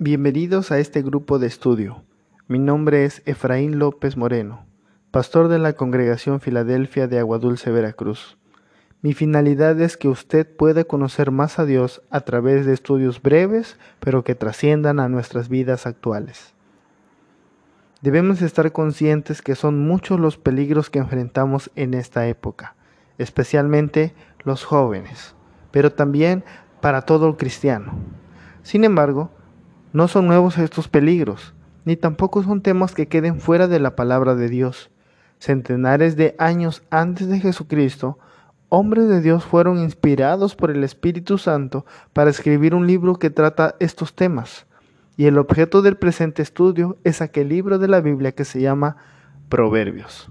Bienvenidos a este grupo de estudio. Mi nombre es Efraín López Moreno, pastor de la Congregación Filadelfia de Aguadulce, Veracruz. Mi finalidad es que usted pueda conocer más a Dios a través de estudios breves, pero que trasciendan a nuestras vidas actuales. Debemos estar conscientes que son muchos los peligros que enfrentamos en esta época, especialmente los jóvenes, pero también para todo el cristiano. Sin embargo, no son nuevos estos peligros, ni tampoco son temas que queden fuera de la palabra de Dios. Centenares de años antes de Jesucristo, hombres de Dios fueron inspirados por el Espíritu Santo para escribir un libro que trata estos temas. Y el objeto del presente estudio es aquel libro de la Biblia que se llama Proverbios.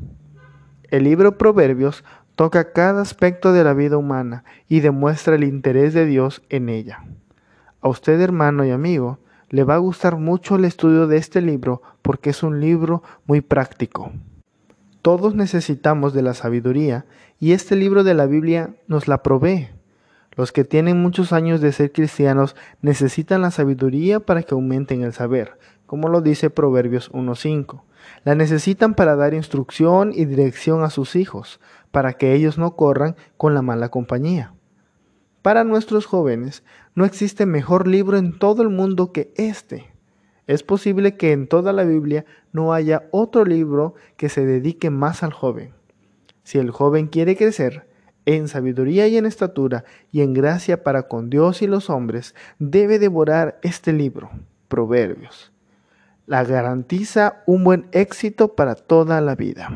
El libro Proverbios toca cada aspecto de la vida humana y demuestra el interés de Dios en ella. A usted, hermano y amigo, le va a gustar mucho el estudio de este libro porque es un libro muy práctico. Todos necesitamos de la sabiduría y este libro de la Biblia nos la provee. Los que tienen muchos años de ser cristianos necesitan la sabiduría para que aumenten el saber, como lo dice Proverbios 1.5. La necesitan para dar instrucción y dirección a sus hijos, para que ellos no corran con la mala compañía. Para nuestros jóvenes no existe mejor libro en todo el mundo que este. Es posible que en toda la Biblia no haya otro libro que se dedique más al joven. Si el joven quiere crecer en sabiduría y en estatura y en gracia para con Dios y los hombres, debe devorar este libro, Proverbios. La garantiza un buen éxito para toda la vida.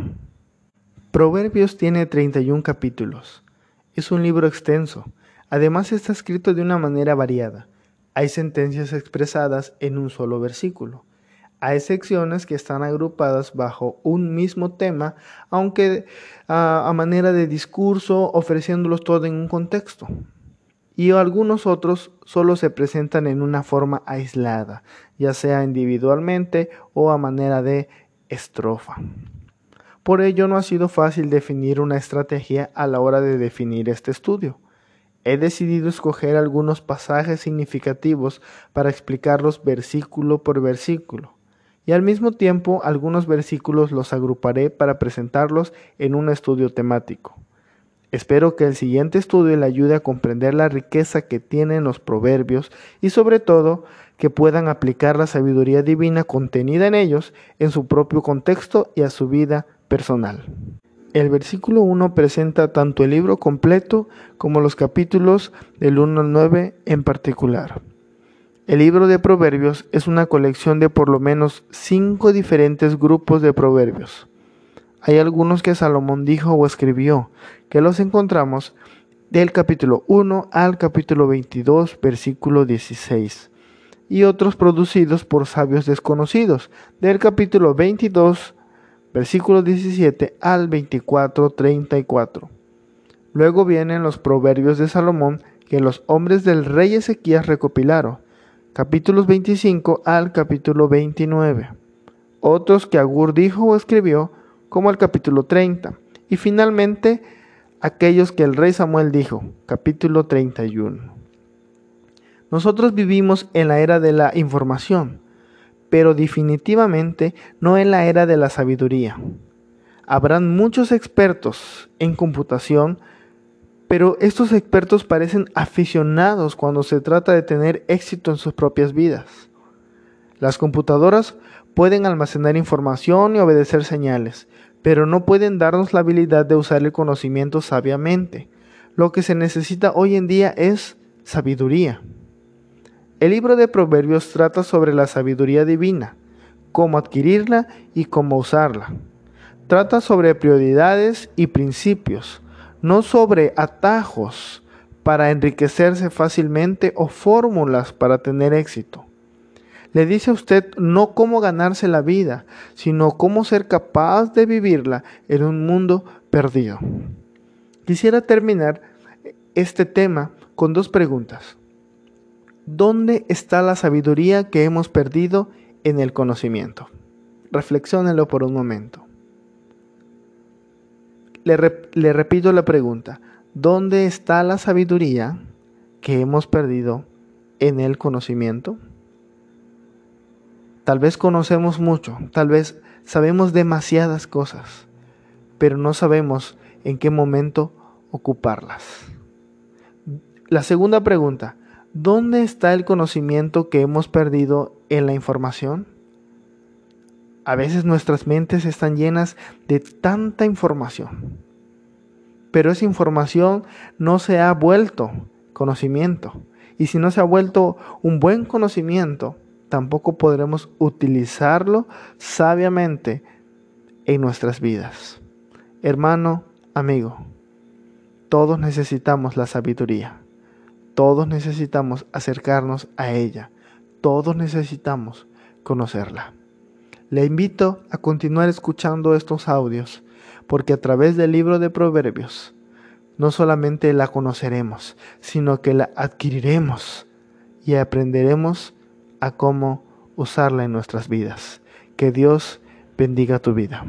Proverbios tiene 31 capítulos. Es un libro extenso Además está escrito de una manera variada. Hay sentencias expresadas en un solo versículo. Hay secciones que están agrupadas bajo un mismo tema, aunque a, manera de discurso, ofreciéndolos todo en un contexto. Y algunos otros solo se presentan en una forma aislada, ya sea individualmente o a manera de estrofa. Por ello no ha sido fácil definir una estrategia a la hora de definir este estudio. He decidido escoger algunos pasajes significativos para explicarlos versículo por versículo, y al mismo tiempo algunos versículos los agruparé para presentarlos en un estudio temático. Espero que el siguiente estudio le ayude a comprender la riqueza que tienen los proverbios y sobre todo que puedan aplicar la sabiduría divina contenida en ellos en su propio contexto y a su vida personal. El versículo 1 presenta tanto el libro completo como los capítulos del 1 al 9 en particular. El libro de Proverbios es una colección de por lo menos cinco diferentes grupos de proverbios. Hay algunos que Salomón dijo o escribió, que los encontramos del capítulo 1 al capítulo 22, versículo 16, y otros producidos por sabios desconocidos, del capítulo 22 versículos 17 al 24, 34. Luego vienen los proverbios de Salomón que los hombres del rey Ezequías recopilaron, capítulos 25 al capítulo 29. Otros que Agur dijo o escribió, como el capítulo 30. Y finalmente, aquellos que el rey Samuel dijo, capítulo 31. Nosotros vivimos en la era de la información pero definitivamente no en la era de la sabiduría. Habrán muchos expertos en computación, pero estos expertos parecen aficionados cuando se trata de tener éxito en sus propias vidas. Las computadoras pueden almacenar información y obedecer señales, pero no pueden darnos la habilidad de usar el conocimiento sabiamente. Lo que se necesita hoy en día es sabiduría. El libro de Proverbios trata sobre la sabiduría divina, cómo adquirirla y cómo usarla. Trata sobre prioridades y principios, no sobre atajos para enriquecerse fácilmente o fórmulas para tener éxito. Le dice a usted no cómo ganarse la vida, sino cómo ser capaz de vivirla en un mundo perdido. Quisiera terminar este tema con dos preguntas. ¿Dónde está la sabiduría que hemos perdido en el conocimiento? Reflexiónelo por un momento. Le, le, repito la pregunta. ¿Dónde está la sabiduría que hemos perdido en el conocimiento? Tal vez conocemos mucho, tal vez sabemos demasiadas cosas, pero no sabemos en qué momento ocuparlas. La segunda pregunta, ¿dónde está el conocimiento que hemos perdido en la información? A veces nuestras mentes están llenas de tanta información, pero esa información no se ha vuelto conocimiento. Y si no se ha vuelto un buen conocimiento, tampoco podremos utilizarlo sabiamente en nuestras vidas. Hermano, amigo, todos necesitamos la sabiduría. Todos necesitamos acercarnos a ella. Todos necesitamos conocerla. Le invito a continuar escuchando estos audios, porque a través del libro de Proverbios no solamente la conoceremos, sino que la adquiriremos y aprenderemos a cómo usarla en nuestras vidas. Que Dios bendiga tu vida.